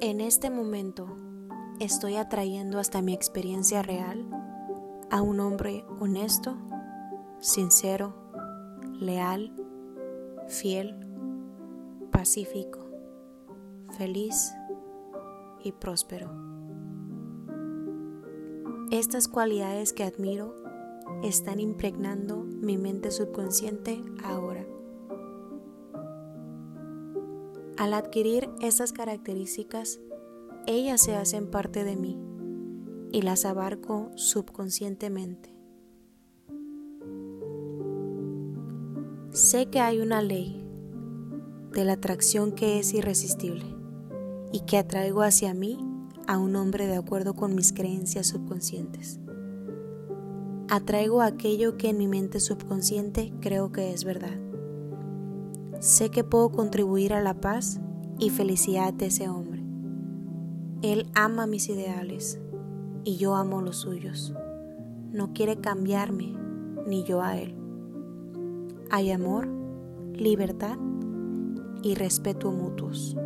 En este momento estoy atrayendo hasta mi experiencia real a un hombre honesto, sincero, leal, fiel, pacífico, feliz y próspero. Estas cualidades que admiro están impregnando mi mente subconsciente ahora. Al adquirir estas características, ellas se hacen parte de mí y las abarco subconscientemente. Sé que hay una ley de la atracción que es irresistible y que atraigo hacia mí a un hombre de acuerdo con mis creencias subconscientes. Atraigo aquello que en mi mente subconsciente creo que es verdad. Sé que puedo contribuir a la paz y felicidad de ese hombre. Él ama mis ideales y yo amo los suyos. No quiere cambiarme ni yo a él. Hay amor, libertad y respeto mutuos.